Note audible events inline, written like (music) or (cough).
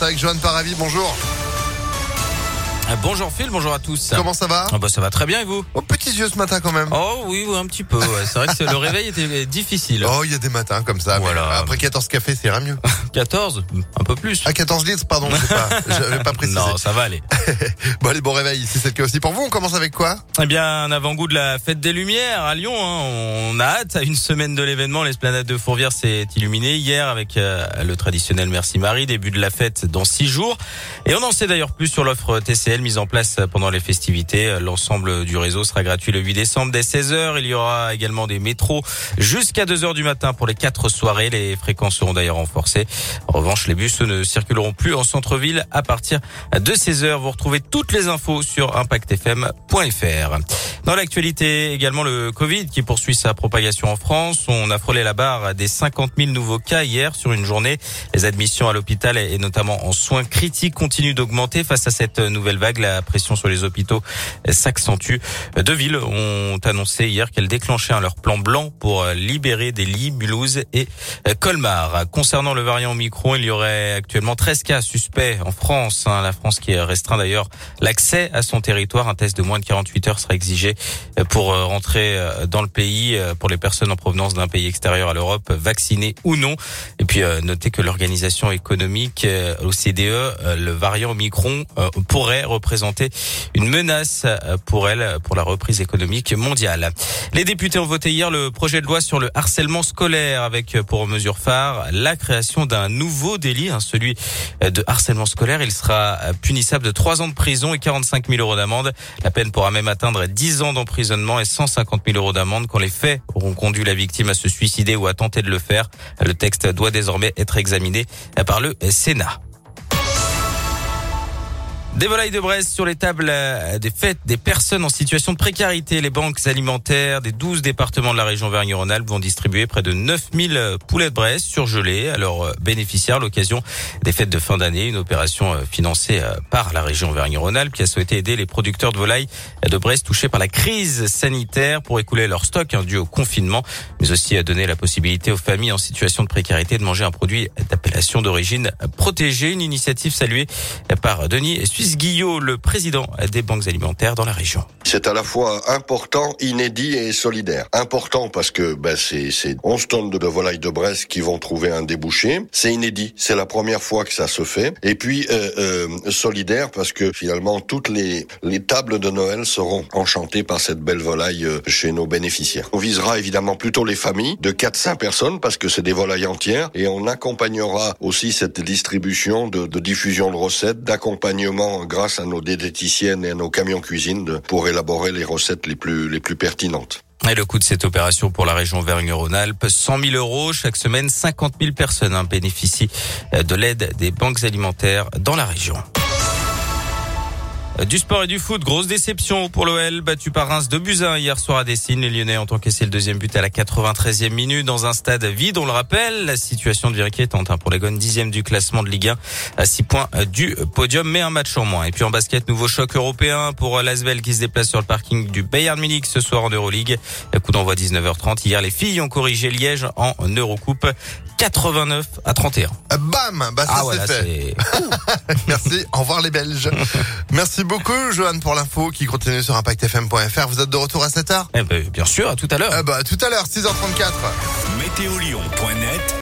avec Johan Paravi. Bonjour. Ah, Bonjour Phil, bonjour à tous. Comment ça va Ah bah ça va très bien et vous Aux petits yeux ce matin quand même. Oh oui, oui, un petit peu. ouais. C'est vrai que c'est- le réveil était difficile. Oh, il y a des matins comme ça. mais. Après 14 cafés, ça ira mieux. (laughs) 14, un peu plus. À 14 litres, pardon, je sais pas. (laughs) J'avais pas précisé. Non, ça va aller. (laughs) Bon, allez, bon réveil. Si c'est le cas aussi pour vous, on commence avec quoi Eh bien, un avant-goût de la fête des Lumières à Lyon. hein. On a hâte à une semaine de l'événement. L'esplanade de Fourvière s'est illuminée hier avec euh, le traditionnel Merci Marie. Début de la fête dans six jours. Et on en sait d'ailleurs plus sur l'offre Mise en place pendant les festivités. L'ensemble du réseau sera gratuit le 8 décembre dès 16h. Il y aura également des métros jusqu'à 2h du matin pour les quatre soirées. Les fréquences seront d'ailleurs renforcées. En revanche, les bus ne circuleront plus en centre-ville à partir de 16h. Vous retrouvez toutes les infos sur impactfm.fr. Dans l'actualité, également le Covid qui poursuit sa propagation en France. On a frôlé la barre des 50 000 nouveaux cas hier sur une journée. Les admissions à l'hôpital et notamment en soins critiques continuent d'augmenter. Face à cette nouvelle vague, la pression sur les hôpitaux s'accentue. Deux villes ont annoncé hier qu'elles déclenchaient leur plan blanc pour libérer des lits, Mulhouse et Colmar. Concernant le variant Omicron, il y aurait actuellement 13 cas suspects en France. hein. La France qui restreint d'ailleurs l'accès à son territoire. Un test de moins de 48 heures sera exigé pour rentrer dans le pays pour les personnes en provenance d'un pays extérieur à l'Europe, vaccinées ou non. Et puis euh, notez que l'organisation économique euh, OCDE, euh, le variant Omicron pourrait représenter une menace euh, pour elle, pour la reprise économique mondiale. Les députés ont voté hier le projet de loi sur le harcèlement scolaire avec euh, pour mesure phare la création d'un nouveau délit, hein, celui euh, de harcèlement scolaire. Il sera punissable de 3 ans de prison et 45 000 euros d'amende. La peine pourra même atteindre 10 ans d'emprisonnement et 150 000 euros d'amende quand les faits auront conduit la victime à se suicider ou à tenter de le faire. Le texte doit désormais être examiné par le Sénat. Des volailles de Brest sur les tables euh, des fêtes des personnes en situation de précarité. Les banques alimentaires des 12 départements de la région Vergne-Rhône-Alpes vont distribuer près de 9000 poulets de Brest surgelés à leurs euh, bénéficiaires l'occasion des fêtes de fin d'année. Une opération euh, financée euh, par la région Vergne-Rhône-Alpes qui a souhaité aider les producteurs de volailles de Brest touchés par la crise sanitaire pour écouler leur stock hein, dû au confinement, mais aussi à donner la possibilité aux familles en situation de précarité de manger un produit d'appellation d'origine protégée. Une initiative saluée par Denis Guillot, le président des banques alimentaires dans la région. C'est à la fois important, inédit et solidaire. Important parce que ben, c'est c'est 11 tonnes de volailles de Brest qui vont trouver un débouché. C'est inédit, c'est la première fois que ça se fait. Et puis euh, euh, solidaire parce que finalement toutes les, les tables de Noël seront enchantées par cette belle volaille euh, chez nos bénéficiaires. On visera évidemment plutôt les familles de 4-5 personnes parce que c'est des volailles entières et on accompagnera aussi cette distribution de, de diffusion de recettes, d'accompagnement grâce à nos diététiciennes et à nos camions cuisine pour élaborer les recettes les plus, les plus pertinentes. Et le coût de cette opération pour la région Vergne-Rhône-Alpes, 100 000 euros. Chaque semaine, 50 000 personnes hein, bénéficient euh, de l'aide des banques alimentaires dans la région. Euh, Du sport et du foot, grosse déception pour l'OL, battu par Reims de Buzyn hier soir à Dessine. Les Lyonnais ont encaissé le deuxième but à la 93e minute dans un stade vide, on le rappelle. La situation devient inquiétante hein, pour les Gones, dixième du classement de Ligue 1, à 6 points euh, du podium, mais un match en moins. Et puis en basket, nouveau choc européen pour euh, l'Asvel qui se déplace sur le parking du Bayern Munich ce soir en Euroleague. Coup d'envoi 19h30. Hier, les filles ont corrigé Liège en Eurocoupe 89 à 31. Euh, Bam Bah ça Ah c'est voilà, fait. (laughs) Merci, au revoir les Belges. (laughs) Merci beaucoup Johan pour l'info qui continue sur impactfm.fr. Vous êtes de retour à 7h Eh ben, bien sûr, à tout à l'heure. Ah bah tout à l'heure, 6h34. Météolion.net